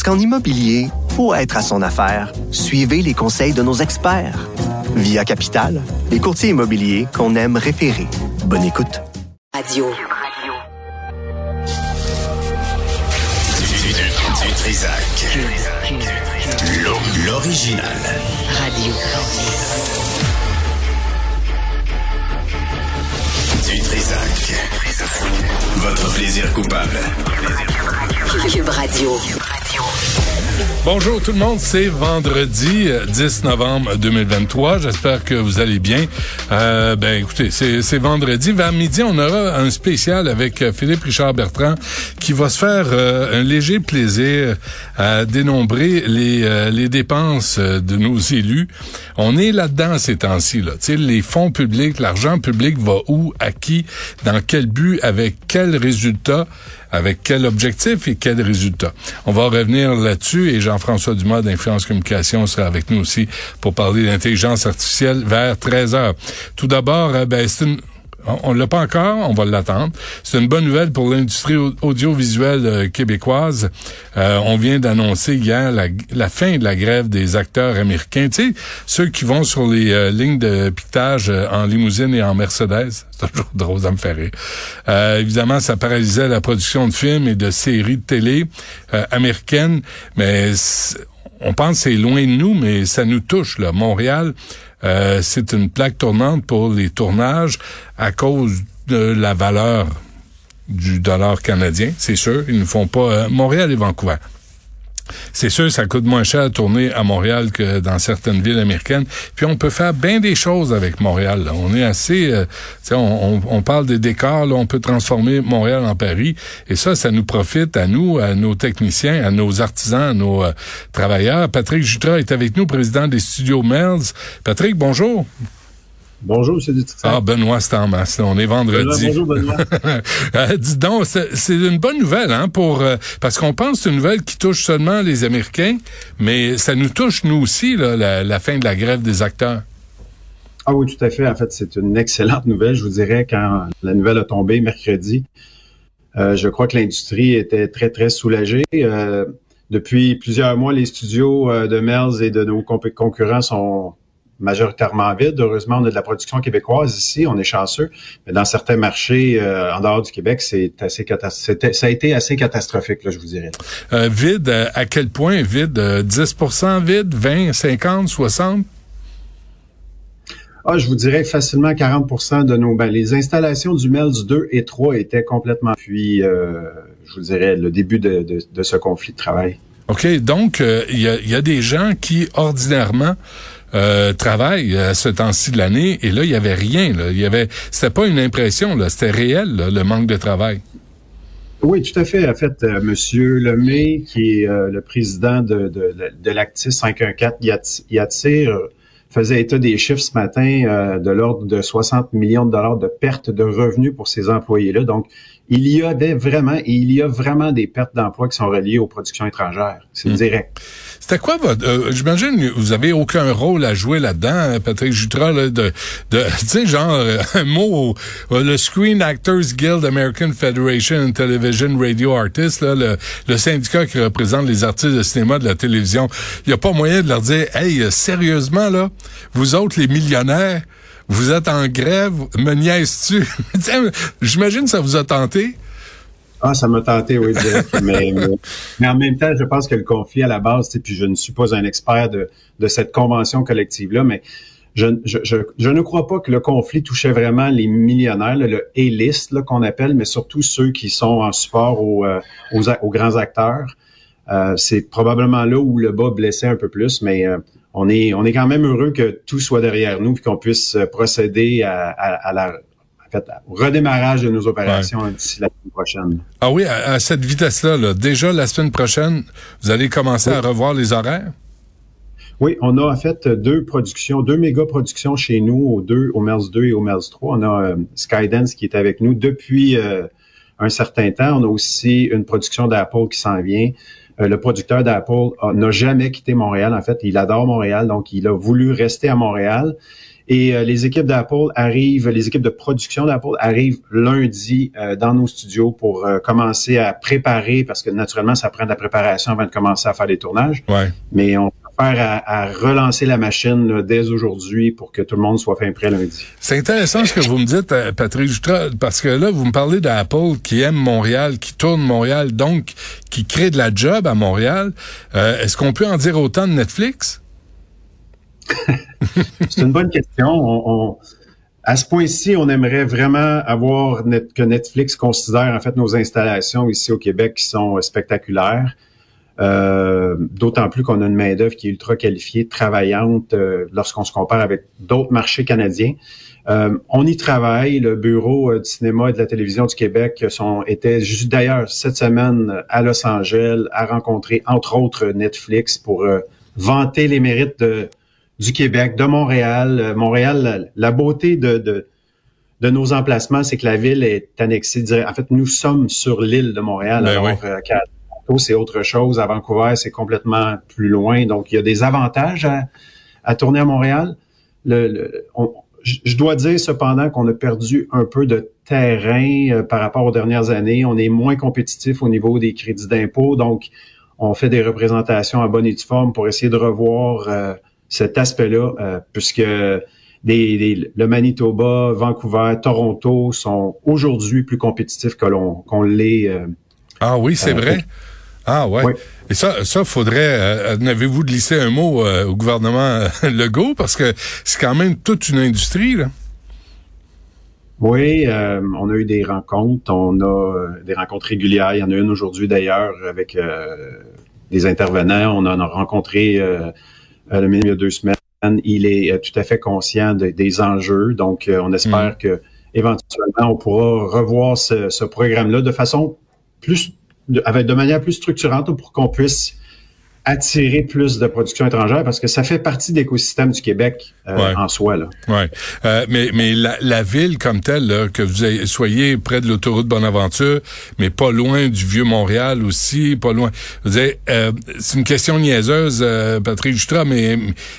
Parce qu'en immobilier, pour être à son affaire, suivez les conseils de nos experts. Via Capital, les courtiers immobiliers qu'on aime référer. Bonne écoute. Radio. Du Trisac. L'o- L'original. Radio. Du Trisac. Votre plaisir coupable. Cube Radio. Bonjour tout le monde, c'est vendredi euh, 10 novembre 2023. J'espère que vous allez bien. Euh, ben écoutez, c'est vendredi. Vers midi, on aura un spécial avec euh, Philippe Richard Bertrand qui va se faire euh, un léger plaisir à dénombrer les, euh, les dépenses euh, de nos élus. On est là-dedans ces temps-ci. Là. Les fonds publics, l'argent public va où, à qui, dans quel but, avec quel résultat? Avec quel objectif et quel résultat. On va revenir là-dessus et Jean-François Dumas d'Influence Communication sera avec nous aussi pour parler d'intelligence artificielle vers 13 heures. Tout d'abord, euh, ben, c'est on ne l'a pas encore, on va l'attendre. C'est une bonne nouvelle pour l'industrie au- audiovisuelle euh, québécoise. Euh, on vient d'annoncer hier la, fin de la grève des acteurs américains. Ceux qui vont sur les euh, lignes de piquetage en limousine et en Mercedes. C'est toujours drôle, ça me fait rire. Évidemment, ça paralysait la production de films et de séries de télé américaines, mais on pense c'est loin de nous, mais ça nous touche. Là. Montréal, euh, c'est une plaque tournante pour les tournages à cause de la valeur du dollar canadien, c'est sûr. Ils ne font pas euh, Montréal et Vancouver. C'est sûr, ça coûte moins cher à tourner à Montréal que dans certaines villes américaines. Puis on peut faire bien des choses avec Montréal. On est assez, euh, on, on- parle des décors, on peut transformer Montréal en Paris. Et ça, ça nous profite à nous, à nos techniciens, à nos artisans, à nos euh, travailleurs. Patrick Jutra est avec nous, président des studios Merz. Patrick, bonjour. Bonjour, M. Dutrisac. Ah, Benoît, c'est en masse. On est vendredi. Bonjour, Benoît. Euh, dis donc, c'est une bonne nouvelle, hein, pour euh, parce qu'on pense que c'est une nouvelle qui touche seulement les Américains, mais ça nous touche nous aussi, là, la, la fin de la grève des acteurs. Ah oui, tout à fait. En fait, c'est une excellente nouvelle. Je vous dirais, quand la nouvelle a tombé mercredi, euh, je crois que l'industrie était très, très soulagée. Euh, depuis plusieurs mois, les studios euh, de Melz et de nos concurrents sont majoritairement vides. Heureusement, on a de la production québécoise ici, on est chanceux. Mais dans certains marchés euh, en dehors du Québec, c'est assez ça a été assez catastrophique, là, je vous dirais. Euh, vide, euh, à quel point? Vide? Euh, 10% vide, 20, 50, 60? Ah, je vous dirais facilement 40% de nos... Ben, les installations du MELS 2 et 3 étaient complètement... Puis, euh, je vous dirais, le début de, de, de ce conflit de travail. OK, donc euh, il y, a, il y a des gens qui, ordinairement, euh, travaillent à ce temps-ci de l'année, et là, il y avait rien. Là. Il y avait, c'était pas une impression, là, c'était réel, là, le manque de travail. Oui, tout à fait. En fait, euh, Monsieur Lemay, qui est euh, le président de, de, de l'Actis 514 Yat- Yatir, euh, faisait état des chiffres ce matin euh, de l'ordre de 60 millions de dollars de pertes de revenus pour ces employés-là. Donc, il y avait vraiment, et il y a vraiment des pertes d'emplois qui sont reliées aux productions étrangères. C'est direct. C'était quoi votre... euh, J'imagine vous avez aucun rôle à jouer là-dedans, hein, Patrick Jutra, là, de, de tu sais, genre, euh, un mot, euh, le Screen Actors Guild American Federation Television Radio Artists, là, le, syndicat qui représente les artistes de cinéma de la télévision. Il n'y a pas moyen de leur dire, hey, euh, sérieusement, là, vous autres, les millionnaires, vous êtes en grève, me niaises-tu? J'imagine ça vous a tenté. Ah, ça m'a tenté, oui, mais, mais, mais en même temps, je pense que le conflit à la base, puis je ne suis pas un expert de, de cette convention collective-là, mais je, je, je, je ne crois pas que le conflit touchait vraiment les millionnaires, là, le A-list qu'on appelle, mais surtout ceux qui sont en support aux, euh, aux, a- aux grands acteurs. Euh, c'est probablement là où le bas blessait un peu plus, mais euh, on est on est quand même heureux que tout soit derrière nous puis qu'on puisse euh, procéder à, à, à la fait, au redémarrage de nos opérations d'ici la semaine prochaine. Ah oui, à, cette vitesse-là, là, déjà la semaine prochaine, vous allez commencer à revoir les horaires? Oui, on a en fait deux productions, deux méga productions chez nous, au deux, au MERS 2 et au MERS 3. On a euh, Skydance qui est avec nous depuis euh, un certain temps. On a aussi une production d'Apple qui s'en vient. Euh, le producteur d'Apple n'a jamais quitté Montréal. En fait, il adore Montréal, donc il a voulu rester à Montréal. Et les équipes d'Apple arrivent, les équipes de production d'Apple arrivent lundi dans nos studios pour commencer à préparer, parce que naturellement, ça prend de la préparation avant de commencer à faire les tournages. Ouais. Mais on à, relancer la machine dès aujourd'hui pour que tout le monde soit fin prêt lundi. C'est intéressant ce que vous me dites, euh, Patrick parce que là, vous me parlez d'Apple qui aime Montréal, qui tourne Montréal, donc qui crée de la job à Montréal. Euh, est-ce qu'on peut en dire autant de Netflix? C'est une bonne question. à ce point-ci, on aimerait vraiment avoir que Netflix considère en fait nos installations ici au Québec qui sont spectaculaires. Euh, d'autant plus qu'on a une main-d'œuvre qui est ultra qualifiée, travaillante euh, lorsqu'on se compare avec d'autres marchés canadiens. Euh, on y travaille. Le bureau du cinéma et de la télévision du Québec sont, était juste d'ailleurs cette semaine à Los Angeles à rencontrer entre autres Netflix pour vanter les mérites de, du Québec, de Montréal. Montréal, la, beauté de, de, de, nos emplacements, c'est que la ville est annexée. En fait, nous sommes sur l'île de Montréal. Ben alors, c'est autre chose. À Vancouver, c'est complètement plus loin. Donc, il y a des avantages à, tourner à Montréal. Le, je dois dire cependant qu'on a perdu un peu de terrain euh, par rapport aux dernières années. On est moins compétitif au niveau des crédits d'impôt. Donc, on fait des représentations à bonne et due forme pour essayer de revoir euh, cet aspect-là, euh, puisque des, le Manitoba, Vancouver, Toronto sont aujourd'hui plus compétitifs que l'on qu'on l'est. ah oui, c'est vrai. Ah ouais. Et ça, ça faudrait. Euh, N'avez-vous glissé un mot euh, au gouvernement euh, Legault? Parce que c'est quand même toute une industrie là. Oui, on a eu des rencontres, on a des rencontres régulières. Il y en a une aujourd'hui d'ailleurs avec des intervenants. On en a rencontré le ministre il y a deux semaines. Il est tout à fait conscient des enjeux, donc on espère mm. que éventuellement on pourra revoir ce, ce programme-là de façon plus de, avec de manière plus structurante pour qu'on puisse attirer plus de production étrangère parce que ça fait partie de l'écosystème du Québec euh, en soi. Là. Ouais. Euh, mais mais la, la, ville comme telle, là, que vous soyez près de l'autoroute Bonaventure, mais pas loin du vieux Montréal aussi, pas loin. Vous euh, c'est une question niaiseuse, euh, Patrick Justra, mais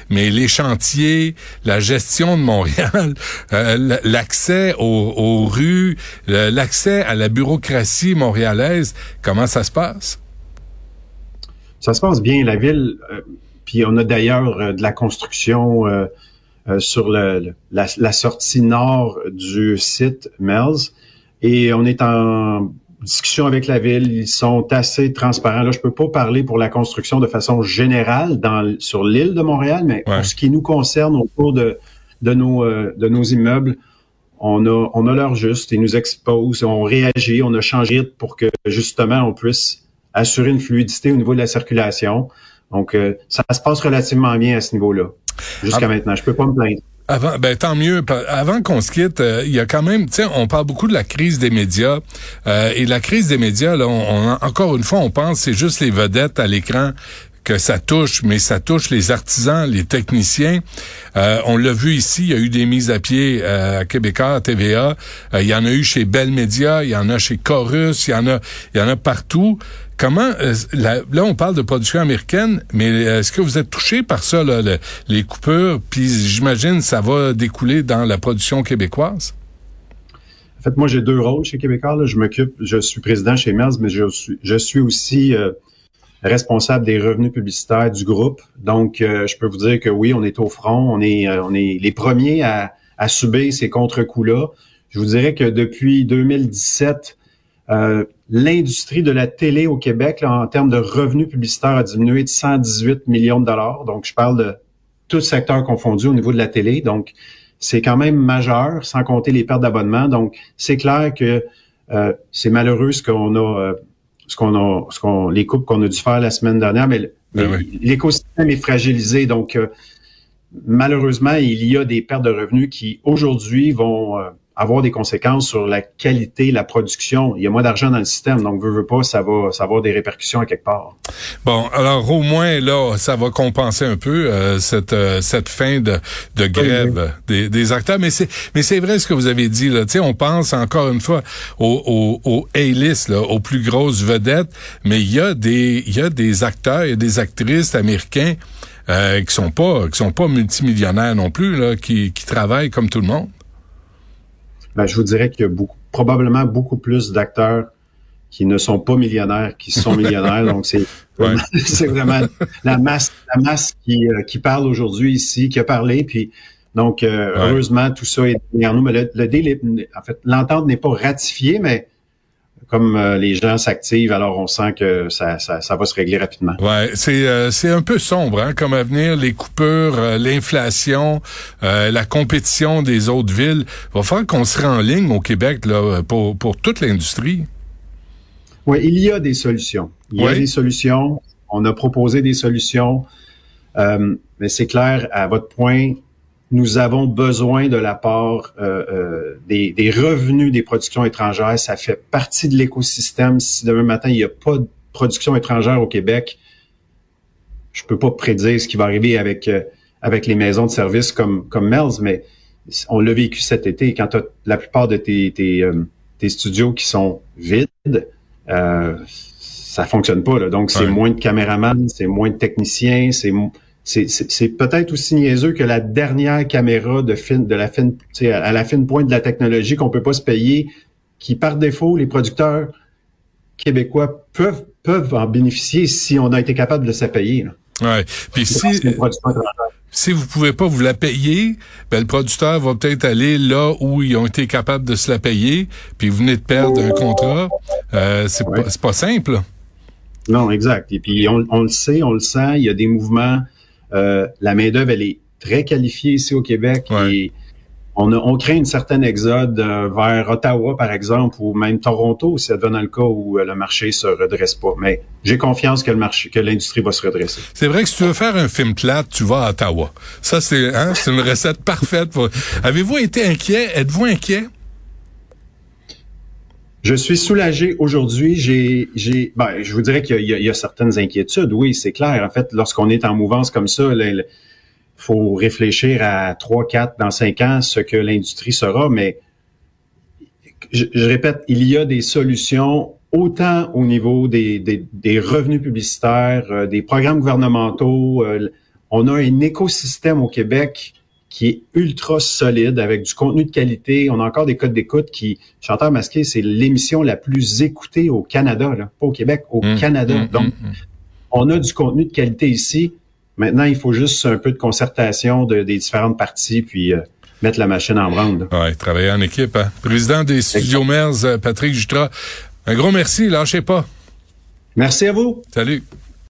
mais les chantiers, la gestion de Montréal, euh, l'accès aux, aux rues, l'accès à la bureaucratie montréalaise, comment ça se passe? Ça se passe bien. La ville, euh, puis on a d'ailleurs euh, de la construction euh, sur le, la, la, sortie nord du site Mel's. Et on est en discussion avec la ville. Ils sont assez transparents. Là, je peux pas parler pour la construction de façon générale dans, sur l'île de Montréal, mais pour ce qui nous concerne au cours de, de, nos, de nos immeubles, on a, on a l'heure juste. Ils nous exposent, on réagit, on a changé pour que justement on puisse assurer une fluidité au niveau de la circulation. Donc, euh, ça se passe relativement bien à ce niveau-là. Jusqu'à ah. maintenant, je peux pas me plaindre. Avant, ben tant mieux. Avant qu'on se quitte, euh, il y a quand même, tu sais, on parle beaucoup de la crise des médias euh, et la crise des médias. Là, on, encore une fois, on pense c'est juste les vedettes à l'écran que ça touche, mais ça touche les artisans, les techniciens. Euh, on l'a vu ici, il y a eu des mises à pied euh, à Québécois, à TVA. il y en a eu chez Bell Media, il y en a chez Chorus, il y en a, il y en a partout. Comment euh, là, on parle de production américaine, mais est-ce que vous êtes touché par ça, là, les coupures? Puis j'imagine ça va découler dans la production québécoise? En fait, moi j'ai deux rôles chez Québécois. Je m'occupe, je suis président chez Mers, mais je suis, aussi euh, responsable des revenus publicitaires du groupe. Donc, euh, je peux vous dire que oui, on est au front, on est, on est les premiers à, à subir ces contre-coups-là. Je vous dirais que depuis 2017, euh, l'industrie de la télé au Québec, en termes de revenus publicitaires, a diminué de 118 millions de dollars. Donc, je parle de tout secteur confondu au niveau de la télé. Donc, c'est quand même majeur, sans compter les pertes d'abonnement. Donc, c'est clair que euh, c'est malheureux ce qu'on a, euh, ce qu'on a, ce qu'on, les coupes qu'on a dû faire la semaine dernière, mais, ben l'écosystème est fragilisé. Donc, malheureusement, il y a des pertes de revenus qui aujourd'hui vont avoir des conséquences sur la qualité, la production. Il y a moins d'argent dans le système, donc veut, veut pas, ça va, ça va avoir des répercussions à quelque part. Bon, alors au moins là, ça va compenser un peu euh, cette euh, cette fin de, de grève Des, des, acteurs. Mais c'est mais c'est vrai ce que vous avez dit là. Tu sais, on pense encore une fois aux au, au A-list, aux plus grosses vedettes, mais il y a des il y a des acteurs, il y a des actrices américains euh, qui sont pas qui sont pas multimillionnaires non plus là, qui, qui travaillent comme tout le monde. Ben, je vous dirais qu'il y a beaucoup, probablement beaucoup plus d'acteurs qui ne sont pas millionnaires, qui sont millionnaires. donc c'est vraiment, la masse, la masse qui, euh, qui parle aujourd'hui ici, qui a parlé. Puis donc euh, heureusement tout ça est derrière nous. Mais le, le en fait, l'entente n'est pas ratifiée, mais comme euh, les gens s'activent, alors on sent que ça, ça, ça, va se régler rapidement. Ouais, c'est euh, c'est un peu sombre hein, comme avenir, les coupures, euh, l'inflation, la compétition des autres villes. Il va falloir qu'on se en ligne au Québec là pour pour toute l'industrie. Oui, il y a des solutions. Il y a des solutions. On a proposé des solutions, mais c'est clair à votre point nous avons besoin de la part euh, euh, des, des, revenus des productions étrangères. Ça fait partie de l'écosystème. Si demain matin, il n'y a pas de production étrangère au Québec, je peux pas prédire ce qui va arriver avec euh, avec les maisons de services comme comme Mel's, mais on l'a vécu cet été. Quand tu as la plupart de tes, tes, tes, studios qui sont vides, euh, ça fonctionne pas. Là. Donc, c'est moins de caméramans, c'est moins de techniciens, c'est c'est peut-être aussi niaiseux que la dernière caméra de fine, de la fine, à la fine pointe de la technologie qu'on peut pas se payer, qui par défaut, les producteurs québécois peuvent, peuvent en bénéficier si on a été capable de se payer. Ouais. Puis si, si vous pouvez pas vous la payer, ben le producteur va peut-être aller là où ils ont été capables de se la payer, puis vous venez de perdre un contrat. Euh, c'est pas, pas simple. Non, exact. Et puis on, on, le sait, on le sent, il y a des mouvements euh, la main-d'œuvre, elle est très qualifiée ici au Québec et on, a, on crée une certaine exode euh, vers Ottawa, par exemple, ou même Toronto, si ça devenait le cas où euh, le marché se redresse pas. Mais j'ai confiance que le marché, que l'industrie va se redresser. C'est vrai que si tu veux faire un film plate, tu vas à Ottawa. Ça, c'est hein, c'est une recette parfaite. Pour... Avez-vous été inquiet? Êtes-vous inquiet? Je suis soulagé aujourd'hui. J'ai, j'ai, ben, je vous dirais qu'il y, y a, certaines inquiétudes. Oui, c'est clair. En fait, lorsqu'on est en mouvance comme ça, il faut réfléchir à trois, quatre, dans cinq ans, ce que l'industrie sera. Mais je, répète, il y a des solutions autant au niveau des, des, des revenus publicitaires, euh, des programmes gouvernementaux. Euh, on a un écosystème au Québec qui est ultra solide avec du contenu de qualité. On a encore des codes d'écoute qui, Chanteur masqué, c'est l'émission la plus écoutée au Canada, là. pas au Québec, au mmh, Canada. Mmh, Donc, mmh, on a du contenu de qualité ici. Maintenant, il faut juste un peu de concertation de, des différentes parties, puis euh, mettre la machine en branle. Oui, travailler en équipe. Hein. Président des Studios Mers, euh, Patrick Jutra, un gros merci, lâchez pas. Merci à vous. Salut.